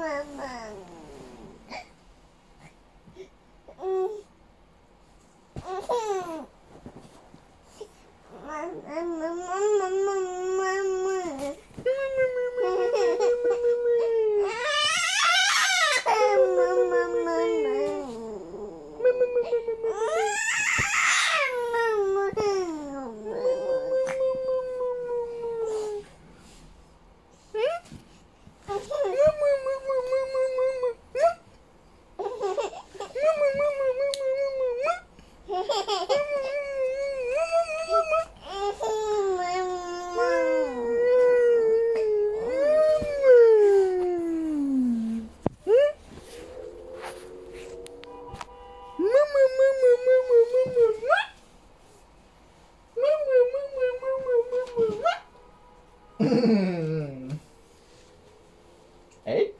妈妈，嗯，嗯，妈妈妈妈妈妈。うえ？